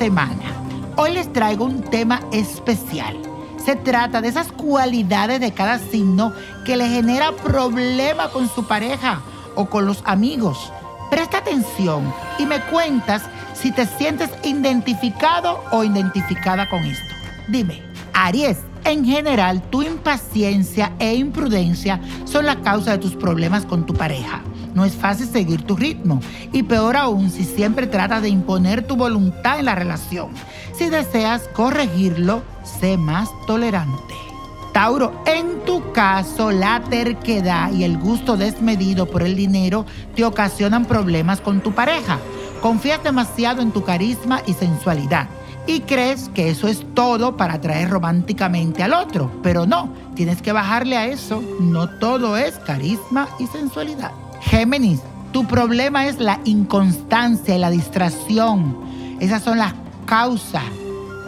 semana. Hoy les traigo un tema especial. Se trata de esas cualidades de cada signo que le genera problema con su pareja o con los amigos. Presta atención y me cuentas si te sientes identificado o identificada con esto. Dime, Aries, en general tu impaciencia e imprudencia son la causa de tus problemas con tu pareja. No es fácil seguir tu ritmo y peor aún si siempre tratas de imponer tu voluntad en la relación. Si deseas corregirlo, sé más tolerante. Tauro, en tu caso, la terquedad y el gusto desmedido por el dinero te ocasionan problemas con tu pareja. Confías demasiado en tu carisma y sensualidad y crees que eso es todo para atraer románticamente al otro, pero no, tienes que bajarle a eso. No todo es carisma y sensualidad. Géminis, tu problema es la inconstancia y la distracción. Esas son las causas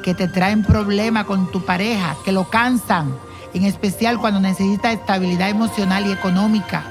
que te traen problema con tu pareja, que lo cansan, en especial cuando necesita estabilidad emocional y económica.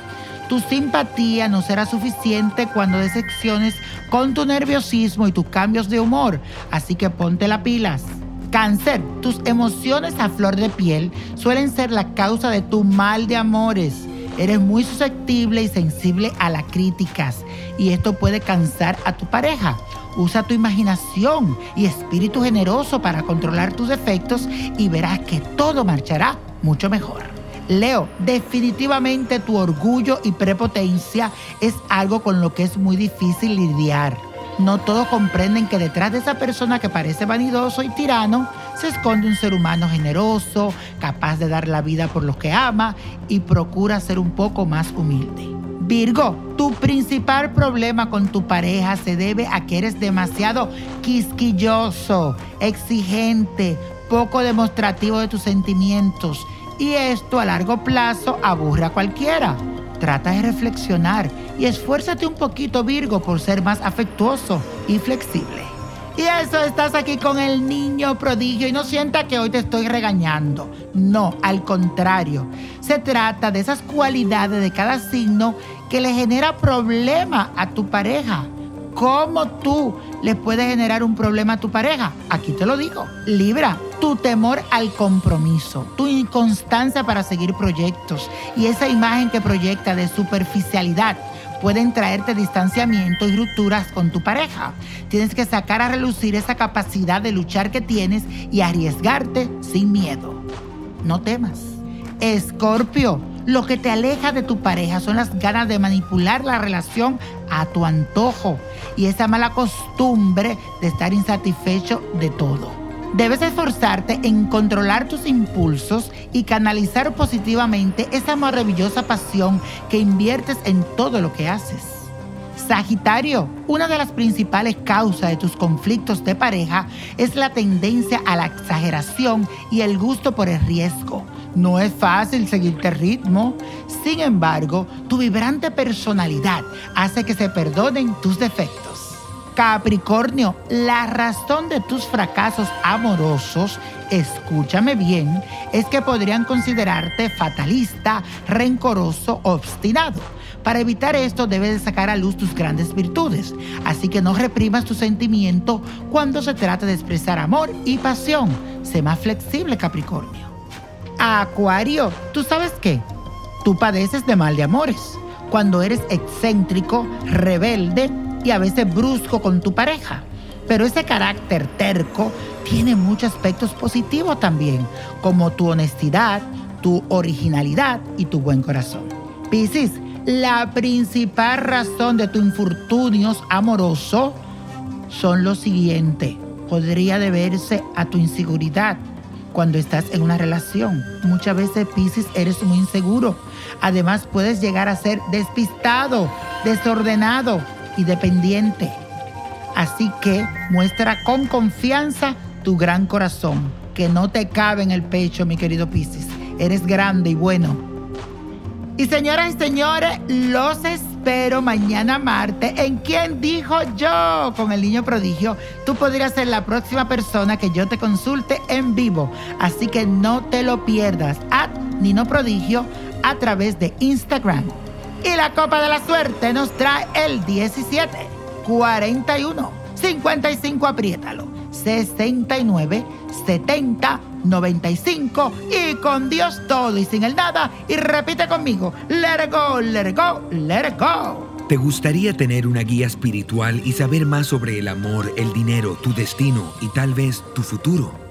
Tu simpatía no será suficiente cuando decepciones con tu nerviosismo y tus cambios de humor, así que ponte las pilas. Cáncer, tus emociones a flor de piel suelen ser la causa de tu mal de amores. Eres muy susceptible y sensible a las críticas y esto puede cansar a tu pareja. Usa tu imaginación y espíritu generoso para controlar tus defectos y verás que todo marchará mucho mejor. Leo, definitivamente tu orgullo y prepotencia es algo con lo que es muy difícil lidiar. No todos comprenden que detrás de esa persona que parece vanidoso y tirano se esconde un ser humano generoso, capaz de dar la vida por los que ama y procura ser un poco más humilde. Virgo, tu principal problema con tu pareja se debe a que eres demasiado quisquilloso, exigente, poco demostrativo de tus sentimientos y esto a largo plazo aburre a cualquiera. Trata de reflexionar y esfuérzate un poquito Virgo por ser más afectuoso y flexible. Y eso estás aquí con el niño prodigio y no sienta que hoy te estoy regañando. No, al contrario. Se trata de esas cualidades de cada signo que le genera problema a tu pareja. ¿Cómo tú le puedes generar un problema a tu pareja? Aquí te lo digo. Libra, tu temor al compromiso, tu inconstancia para seguir proyectos y esa imagen que proyecta de superficialidad pueden traerte distanciamiento y rupturas con tu pareja. Tienes que sacar a relucir esa capacidad de luchar que tienes y arriesgarte sin miedo. No temas. Escorpio, lo que te aleja de tu pareja son las ganas de manipular la relación a tu antojo y esa mala costumbre de estar insatisfecho de todo. Debes esforzarte en controlar tus impulsos y canalizar positivamente esa maravillosa pasión que inviertes en todo lo que haces. Sagitario, una de las principales causas de tus conflictos de pareja es la tendencia a la exageración y el gusto por el riesgo. No es fácil seguirte ritmo. Sin embargo, tu vibrante personalidad hace que se perdonen tus defectos. Capricornio, la razón de tus fracasos amorosos, escúchame bien, es que podrían considerarte fatalista, rencoroso, obstinado. Para evitar esto debes sacar a luz tus grandes virtudes, así que no reprimas tu sentimiento cuando se trata de expresar amor y pasión. Sé más flexible, Capricornio. Acuario, ¿tú sabes qué? Tú padeces de mal de amores. Cuando eres excéntrico, rebelde, y a veces brusco con tu pareja. Pero ese carácter terco tiene muchos aspectos positivos también, como tu honestidad, tu originalidad y tu buen corazón. Piscis, la principal razón de tus infortunios amorosos son lo siguiente. Podría deberse a tu inseguridad cuando estás en una relación. Muchas veces, Piscis, eres muy inseguro. Además, puedes llegar a ser despistado, desordenado y dependiente. Así que muestra con confianza tu gran corazón, que no te cabe en el pecho, mi querido Piscis. Eres grande y bueno. Y señoras y señores, los espero mañana martes en quien dijo yo con el niño prodigio. Tú podrías ser la próxima persona que yo te consulte en vivo. Así que no te lo pierdas. At Nino Prodigio a través de Instagram. Y la copa de la suerte nos trae el 17, 41, 55, apriétalo. 69 70 95 y con Dios todo y sin el nada. Y repite conmigo: Let it go, let it go, let it go. ¿Te gustaría tener una guía espiritual y saber más sobre el amor, el dinero, tu destino y tal vez tu futuro?